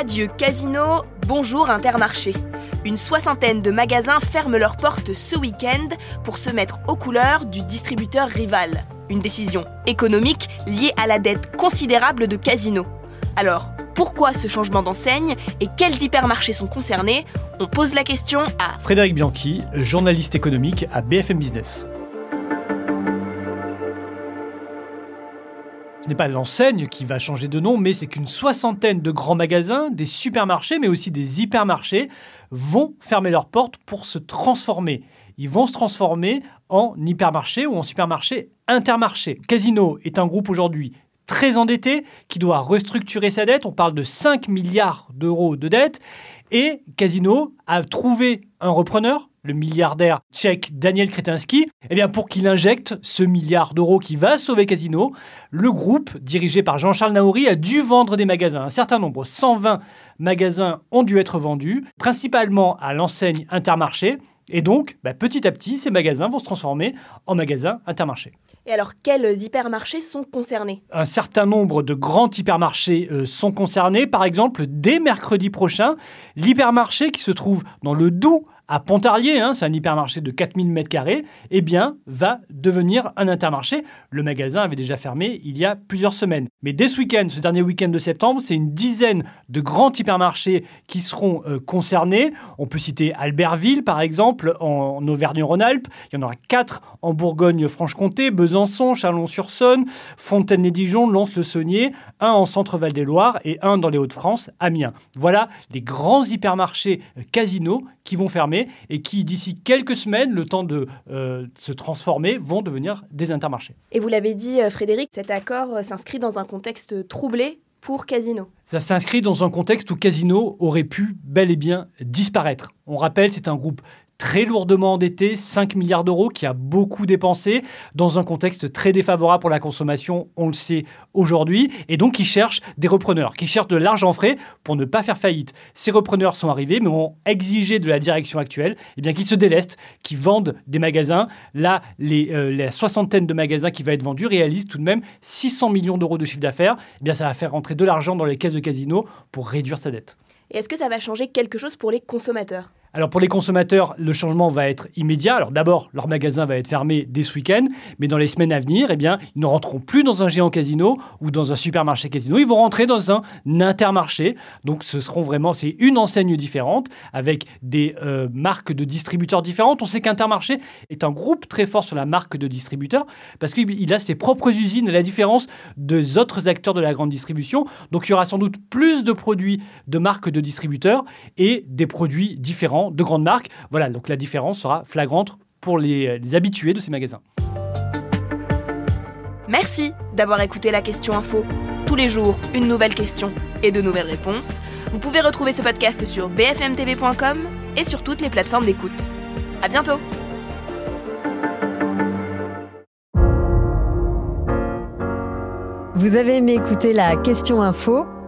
Adieu casino, bonjour Intermarché. Une soixantaine de magasins ferment leurs portes ce week-end pour se mettre aux couleurs du distributeur rival. Une décision économique liée à la dette considérable de Casino. Alors, pourquoi ce changement d'enseigne et quels hypermarchés sont concernés? On pose la question à Frédéric Bianchi, journaliste économique à BFM Business. Ce n'est pas l'enseigne qui va changer de nom, mais c'est qu'une soixantaine de grands magasins, des supermarchés, mais aussi des hypermarchés, vont fermer leurs portes pour se transformer. Ils vont se transformer en hypermarché ou en supermarché intermarché. Casino est un groupe aujourd'hui très endetté qui doit restructurer sa dette. On parle de 5 milliards d'euros de dette. Et Casino a trouvé un repreneur, le milliardaire tchèque Daniel Kretinsky, eh bien pour qu'il injecte ce milliard d'euros qui va sauver Casino. Le groupe, dirigé par Jean-Charles Naouri, a dû vendre des magasins. Un certain nombre, 120 magasins ont dû être vendus, principalement à l'enseigne Intermarché. Et donc, bah, petit à petit, ces magasins vont se transformer en magasins Intermarché. Et alors, quels hypermarchés sont concernés? Un certain nombre de grands hypermarchés euh, sont concernés. Par exemple, dès mercredi prochain, l'hypermarché qui se trouve dans le Doubs à Pontarlier, hein, c'est un hypermarché de 4000 m2, eh bien, va devenir un intermarché. Le magasin avait déjà fermé il y a plusieurs semaines. Mais dès ce week-end, ce dernier week-end de septembre, c'est une dizaine de grands hypermarchés qui seront euh, concernés. On peut citer Albertville, par exemple, en, Auvergne-Rhône-Alpes. Il y en aura quatre en Bourgogne-Franche-Comté, Besançon, Chalon-sur-Saône, Fontaine-les-Dijon, Lons-le-Saunier, un en Centre-Val des Loire et un dans les Hauts-de-France, Amiens. Voilà les grands hypermarchés euh, casinos qui vont fermer et qui, d'ici quelques semaines, le temps de euh, se transformer, vont devenir des intermarchés. Et vous l'avez dit, euh, Frédéric, cet accord euh, s'inscrit dans un contexte troublé pour Casino. Ça s'inscrit dans un contexte où Casino aurait pu bel et bien disparaître. On rappelle, c'est un groupe très lourdement endetté, 5 milliards d'euros, qui a beaucoup dépensé dans un contexte très défavorable pour la consommation, on le sait aujourd'hui, et donc qui cherche des repreneurs, qui cherchent de l'argent frais pour ne pas faire faillite. Ces repreneurs sont arrivés, mais ont exigé de la direction actuelle eh bien qu'ils se délestent, qu'ils vendent des magasins. Là, les, euh, la soixantaine de magasins qui va être vendus réalisent tout de même 600 millions d'euros de chiffre d'affaires. Eh bien, ça va faire rentrer de l'argent dans les caisses de casino pour réduire sa dette. Et est-ce que ça va changer quelque chose pour les consommateurs? Alors pour les consommateurs, le changement va être immédiat. Alors d'abord, leur magasin va être fermé dès ce week-end, mais dans les semaines à venir, eh bien, ils ne rentreront plus dans un géant casino ou dans un supermarché casino. Ils vont rentrer dans un intermarché. Donc ce seront vraiment, c'est une enseigne différente avec des euh, marques de distributeurs différentes. On sait qu'Intermarché est un groupe très fort sur la marque de distributeur parce qu'il a ses propres usines, à la différence des autres acteurs de la grande distribution. Donc il y aura sans doute plus de produits de marques de distributeurs et des produits différents de grandes marques. Voilà, donc la différence sera flagrante pour les, les habitués de ces magasins. Merci d'avoir écouté la question info. Tous les jours, une nouvelle question et de nouvelles réponses. Vous pouvez retrouver ce podcast sur bfmtv.com et sur toutes les plateformes d'écoute. À bientôt! Vous avez aimé écouter la question info?